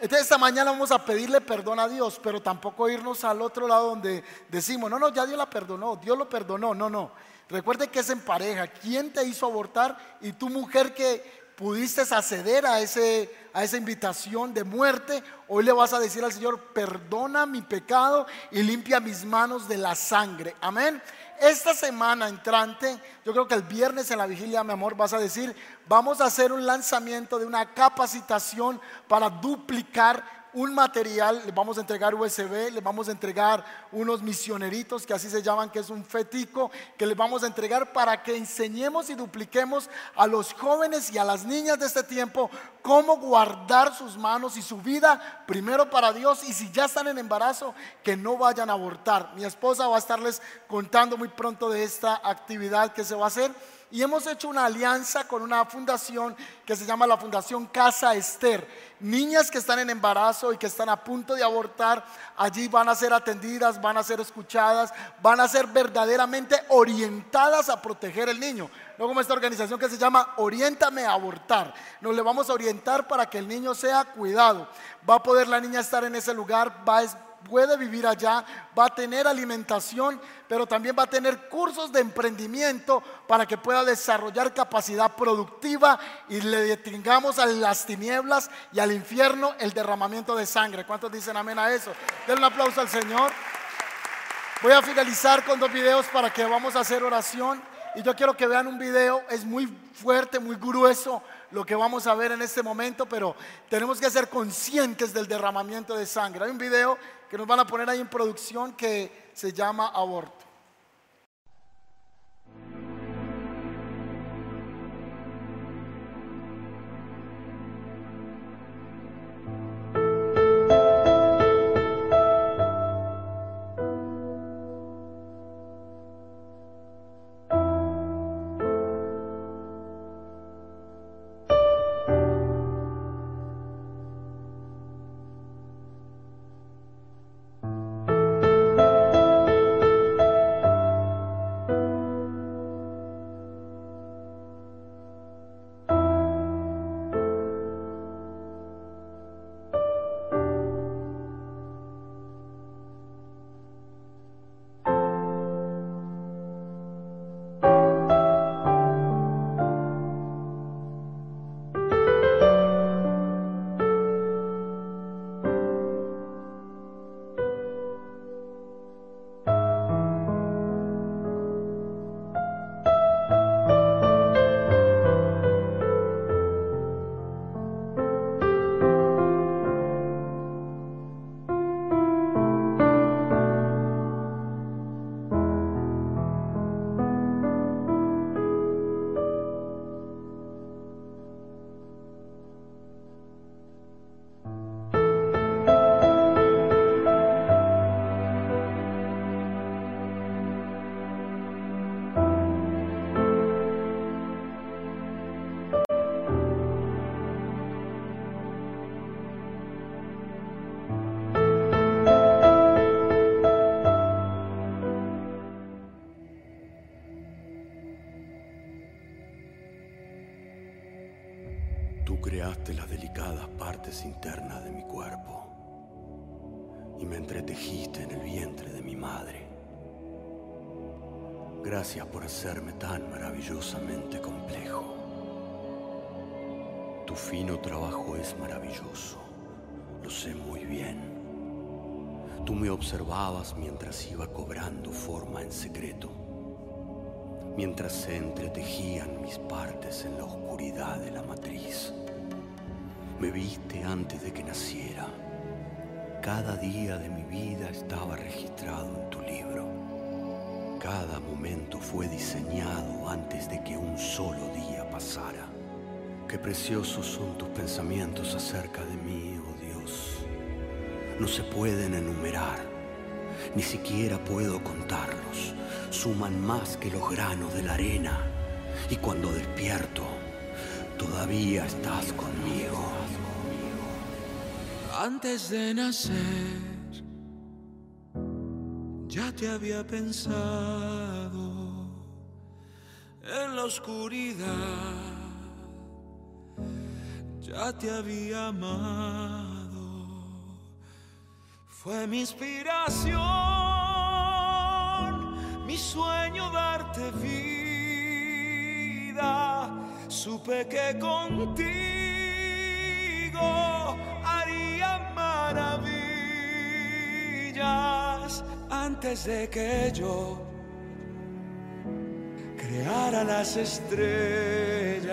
Speaker 2: Entonces esta mañana vamos a pedirle perdón a Dios, pero tampoco irnos al otro lado donde decimos, no, no, ya Dios la perdonó, Dios lo perdonó, no, no. Recuerde que es en pareja. ¿Quién te hizo abortar? Y tu mujer que pudiste acceder a, ese, a esa invitación de muerte, hoy le vas a decir al Señor, perdona mi pecado y limpia mis manos de la sangre. Amén. Esta semana entrante, yo creo que el viernes en la vigilia, mi amor, vas a decir, vamos a hacer un lanzamiento de una capacitación para duplicar un material, le vamos a entregar USB, le vamos a entregar unos misioneritos, que así se llaman, que es un fetico, que les vamos a entregar para que enseñemos y dupliquemos a los jóvenes y a las niñas de este tiempo cómo guardar sus manos y su vida primero para Dios y si ya están en embarazo, que no vayan a abortar. Mi esposa va a estarles contando muy pronto de esta actividad que se va a hacer y hemos hecho una alianza con una fundación que se llama la Fundación Casa Esther. Niñas que están en embarazo y que están a punto de abortar, allí van a ser atendidas, van a ser escuchadas, van a ser verdaderamente orientadas a proteger el niño. No como esta organización que se llama Oriéntame a abortar. Nos le vamos a orientar para que el niño sea cuidado. Va a poder la niña estar en ese lugar, va a puede vivir allá, va a tener alimentación, pero también va a tener cursos de emprendimiento para que pueda desarrollar capacidad productiva y le detengamos a las tinieblas y al infierno el derramamiento de sangre. ¿Cuántos dicen amén a eso? Den un aplauso al Señor. Voy a finalizar con dos videos para que vamos a hacer oración. Y yo quiero que vean un video, es muy fuerte, muy grueso lo que vamos a ver en este momento, pero tenemos que ser conscientes del derramamiento de sangre. Hay un video que nos van a poner ahí en producción que se llama Aborto.
Speaker 5: Gracias por hacerme tan maravillosamente complejo. Tu fino trabajo es maravilloso, lo sé muy bien. Tú me observabas mientras iba cobrando forma en secreto, mientras se entretejían mis partes en la oscuridad de la matriz. Me viste antes de que naciera. Cada día de mi vida estaba registrado en tu libro. Cada momento fue diseñado antes de que un solo día pasara. Qué preciosos son tus pensamientos acerca de mí, oh Dios. No se pueden enumerar, ni siquiera puedo contarlos. Suman más que los granos de la arena. Y cuando despierto, todavía estás conmigo.
Speaker 6: Antes de nacer, te había pensado en la oscuridad, ya te había amado. Fue mi inspiración, mi sueño darte vida. Supe que contigo haría maravillas antes de que yo creara las estrellas.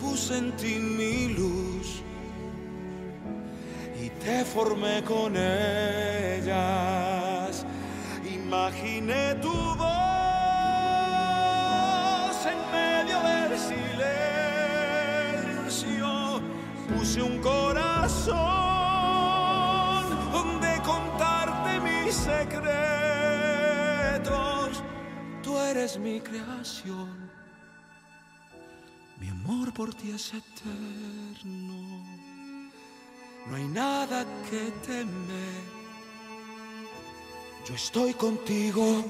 Speaker 6: Puse en ti mi luz y te formé con ellas. Imaginé tu voz en medio del silencio. Puse un corazón secretos. Tú eres mi creación. Mi amor por ti es eterno. No hay nada que temer. Yo estoy contigo.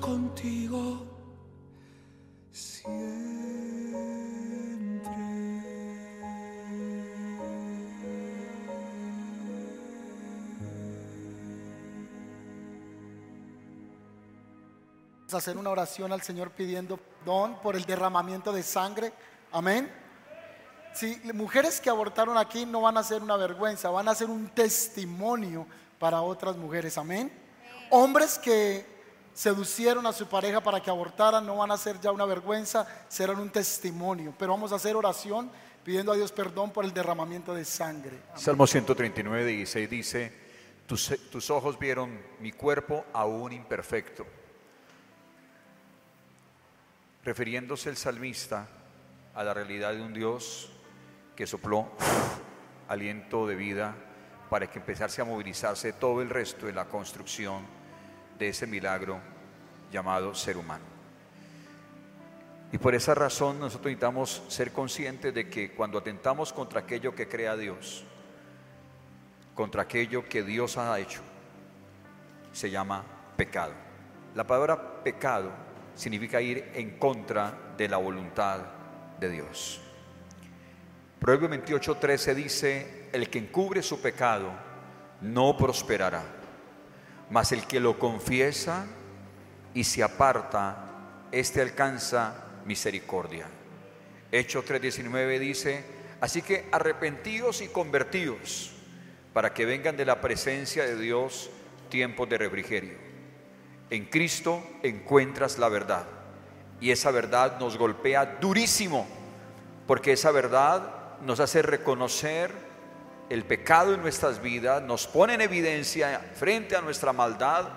Speaker 6: Contigo
Speaker 2: a hacer una oración al Señor pidiendo perdón por el derramamiento de sangre. Amén. Sí, mujeres que abortaron aquí no van a ser una vergüenza, van a ser un testimonio para otras mujeres. Amén. Hombres que seducieron a su pareja para que abortaran no van a ser ya una vergüenza, serán un testimonio. Pero vamos a hacer oración pidiendo a Dios perdón por el derramamiento de sangre.
Speaker 3: Salmo 139, 16 dice, tus ojos vieron mi cuerpo aún imperfecto. Refiriéndose el salmista a la realidad de un Dios que sopló aliento de vida para que empezase a movilizarse todo el resto de la construcción de ese milagro llamado ser humano. Y por esa razón nosotros necesitamos ser conscientes de que cuando atentamos contra aquello que crea Dios, contra aquello que Dios ha hecho, se llama pecado. La palabra pecado significa ir en contra de la voluntad de Dios. Proverbio 28, 13 dice, el que encubre su pecado no prosperará, mas el que lo confiesa y se aparta, éste alcanza misericordia. Hecho 3:19 dice, así que arrepentíos y convertíos para que vengan de la presencia de Dios tiempos de refrigerio. En Cristo encuentras la verdad y esa verdad nos golpea durísimo porque esa verdad nos hace reconocer el pecado en nuestras vidas, nos pone en evidencia frente a nuestra maldad,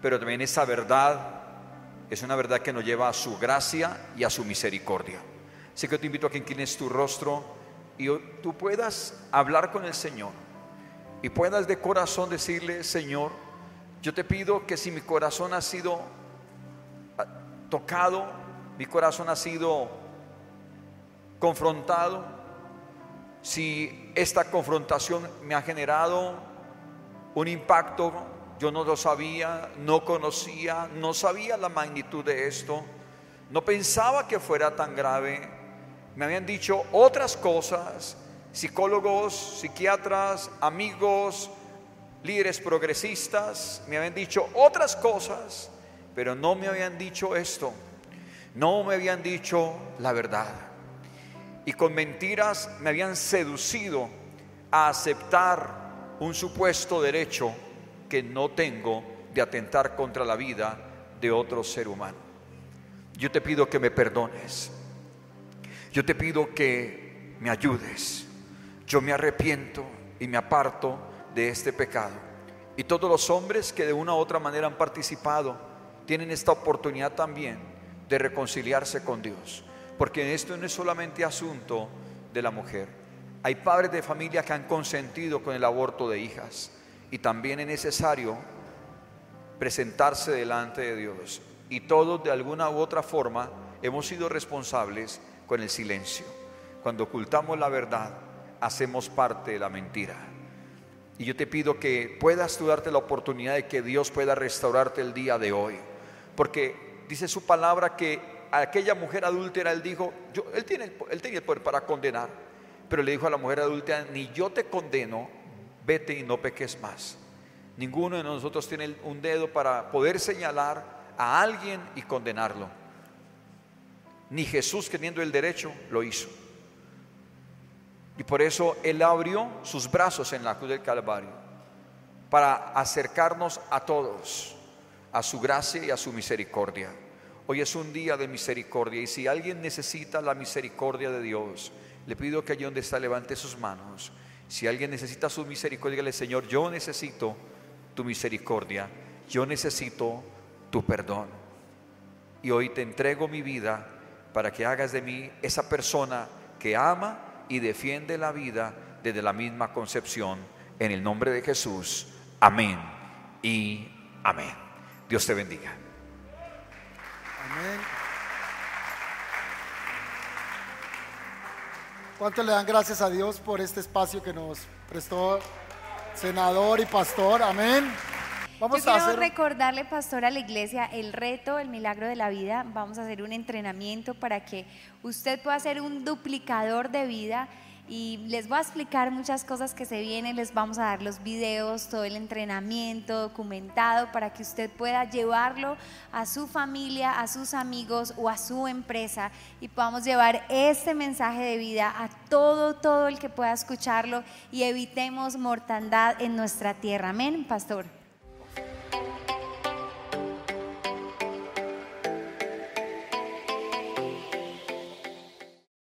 Speaker 3: pero también esa verdad es una verdad que nos lleva a su gracia y a su misericordia. Así que te invito a que inclines tu rostro y tú puedas hablar con el Señor y puedas de corazón decirle, Señor, yo te pido que si mi corazón ha sido ah, tocado, mi corazón ha sido confrontado, si esta confrontación me ha generado un impacto, yo no lo sabía, no conocía, no sabía la magnitud de esto, no pensaba que fuera tan grave, me habían dicho otras cosas, psicólogos, psiquiatras, amigos, líderes progresistas, me habían dicho otras cosas, pero no me habían dicho esto, no me habían dicho la verdad. Y con mentiras me habían seducido a aceptar un supuesto derecho que no tengo de atentar contra la vida de otro ser humano. Yo te pido que me perdones. Yo te pido que me ayudes. Yo me arrepiento y me aparto de este pecado. Y todos los hombres que de una u otra manera han participado tienen esta oportunidad también de reconciliarse con Dios. Porque esto no es solamente asunto de la mujer. Hay padres de familia que han consentido con el aborto de hijas. Y también es necesario presentarse delante de Dios. Y todos de alguna u otra forma hemos sido responsables con el silencio. Cuando ocultamos la verdad, hacemos parte de la mentira. Y yo te pido que puedas tú darte la oportunidad de que Dios pueda restaurarte el día de hoy. Porque dice su palabra que a aquella mujer adúltera él dijo, yo, él, tiene, tenía el poder para condenar, pero le dijo a la mujer adúltera, ni yo te condeno, vete y no peques más. Ninguno de nosotros tiene un dedo para poder señalar a alguien y condenarlo. Ni Jesús, teniendo el derecho, lo hizo. Y por eso Él abrió sus brazos en la cruz del Calvario para acercarnos a todos, a su gracia y a su misericordia. Hoy es un día de misericordia y si alguien necesita la misericordia de Dios, le pido que allí donde está levante sus manos. Si alguien necesita su misericordia, dígale, Señor, yo necesito tu misericordia, yo necesito tu perdón. Y hoy te entrego mi vida para que hagas de mí esa persona que ama y defiende la vida desde la misma concepción. En el nombre de Jesús. Amén y amén. Dios te bendiga.
Speaker 2: Amén. ¿Cuánto le dan gracias a Dios por este espacio que nos prestó senador y pastor? Amén.
Speaker 1: Vamos Yo a quiero recordarle, pastor, a la iglesia el reto, el milagro de la vida. Vamos a hacer un entrenamiento para que usted pueda ser un duplicador de vida y les voy a explicar muchas cosas que se vienen, les vamos a dar los videos, todo el entrenamiento documentado para que usted pueda llevarlo a su familia, a sus amigos o a su empresa y podamos llevar este mensaje de vida a todo, todo el que pueda escucharlo y evitemos mortandad en nuestra tierra. Amén, pastor.